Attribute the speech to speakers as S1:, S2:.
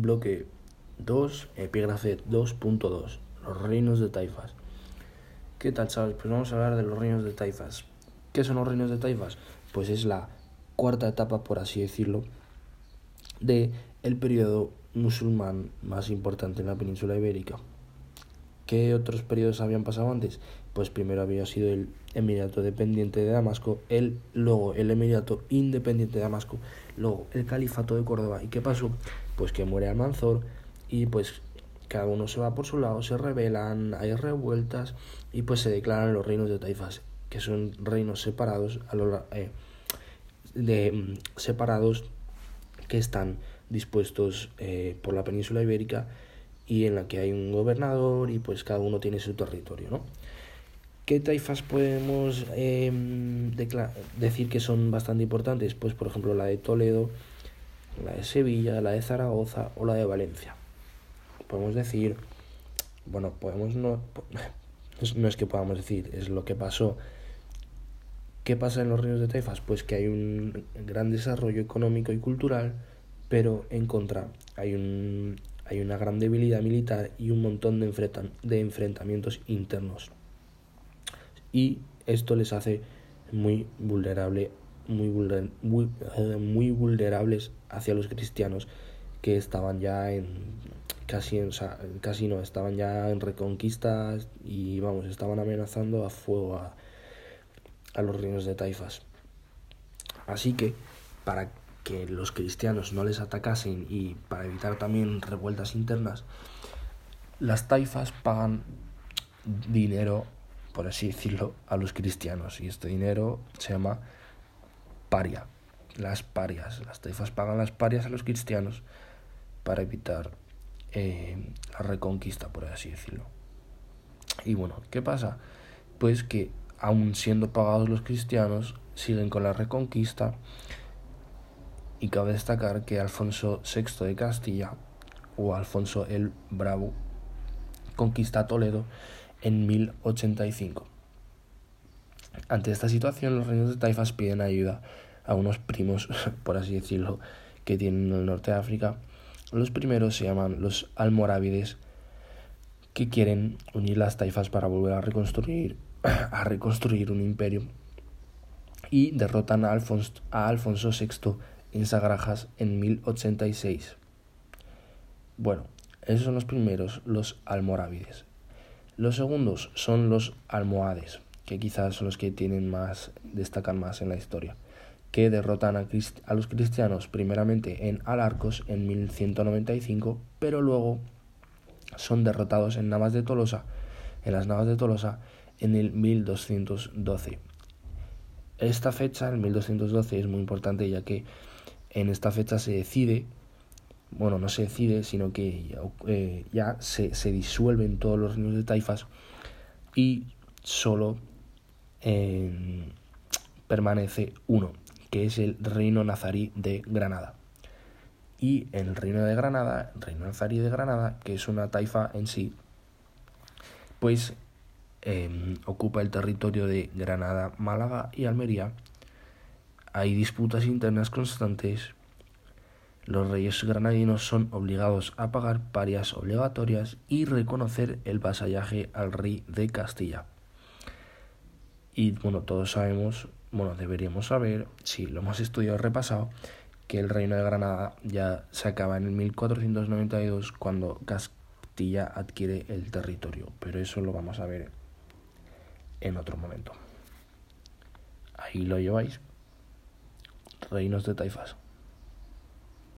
S1: bloque 2, epígrafe 2.2, los reinos de taifas. ¿Qué tal, chavales? Pues vamos a hablar de los reinos de taifas. ¿Qué son los reinos de taifas? Pues es la cuarta etapa, por así decirlo, de periodo musulmán más importante en la península ibérica. ¿Qué otros periodos habían pasado antes? Pues primero había sido el Emirato dependiente de Damasco, el, luego el Emirato independiente de Damasco, luego el Califato de Córdoba. ¿Y qué pasó? Pues que muere Almanzor y pues cada uno se va por su lado, se rebelan, hay revueltas y pues se declaran los reinos de Taifas, que son reinos separados a lo, eh, de mm, separados que están dispuestos eh, por la península ibérica y en la que hay un gobernador y pues cada uno tiene su territorio, ¿no? ¿Qué taifas podemos em, decir que son bastante importantes? Pues por ejemplo la de Toledo, la de Sevilla, la de Zaragoza o la de Valencia. Podemos decir, bueno, podemos no, no es que podamos decir, es lo que pasó. ¿Qué pasa en los reinos de taifas? Pues que hay un gran desarrollo económico y cultural, pero en contra hay, un, hay una gran debilidad militar y un montón de, de enfrentamientos internos. Y esto les hace muy vulnerable muy, muy, eh, muy vulnerables hacia los cristianos que estaban ya en casi en, casi no estaban ya en reconquistas y vamos estaban amenazando a fuego a, a los reinos de taifas. Así que para que los cristianos no les atacasen y para evitar también revueltas internas las taifas pagan dinero por así decirlo, a los cristianos. Y este dinero se llama paria, las parias. Las taifas pagan las parias a los cristianos para evitar eh, la reconquista, por así decirlo. Y bueno, ¿qué pasa? Pues que aun siendo pagados los cristianos, siguen con la reconquista. Y cabe destacar que Alfonso VI de Castilla, o Alfonso el Bravo, conquista Toledo en 1085. Ante esta situación, los reinos de taifas piden ayuda a unos primos, por así decirlo, que tienen en el norte de África. Los primeros se llaman los almorávides, que quieren unir las taifas para volver a reconstruir, a reconstruir un imperio. Y derrotan a Alfonso, a Alfonso VI en Sagrajas en 1086. Bueno, esos son los primeros, los almorávides. Los segundos son los almohades, que quizás son los que tienen más, destacan más en la historia, que derrotan a, a los cristianos primeramente en Alarcos en 1195, pero luego son derrotados en Navas de Tolosa, en las Navas de Tolosa, en el 1212. Esta fecha, el 1212, es muy importante ya que en esta fecha se decide bueno, no se decide, sino que ya, eh, se, se, disuelven todos los reinos de taifas y solo em, permanece uno, que es el reino nazarí de Granada. Y el reino de Granada, el reino nazarí de Granada, que es una taifa en sí, pues em, ocupa el territorio de Granada, Málaga y Almería. Hay disputas internas constantes los reyes granadinos son obligados a pagar parias obligatorias y reconocer el vasallaje al rey de Castilla. Y bueno, todos sabemos, bueno, deberíamos saber, si lo hemos estudiado repasado, que el reino de Granada ya se acaba en el 1492 cuando Castilla adquiere el territorio, pero eso lo vamos a ver en otro momento. Ahí lo lleváis. Reinos de Taifas.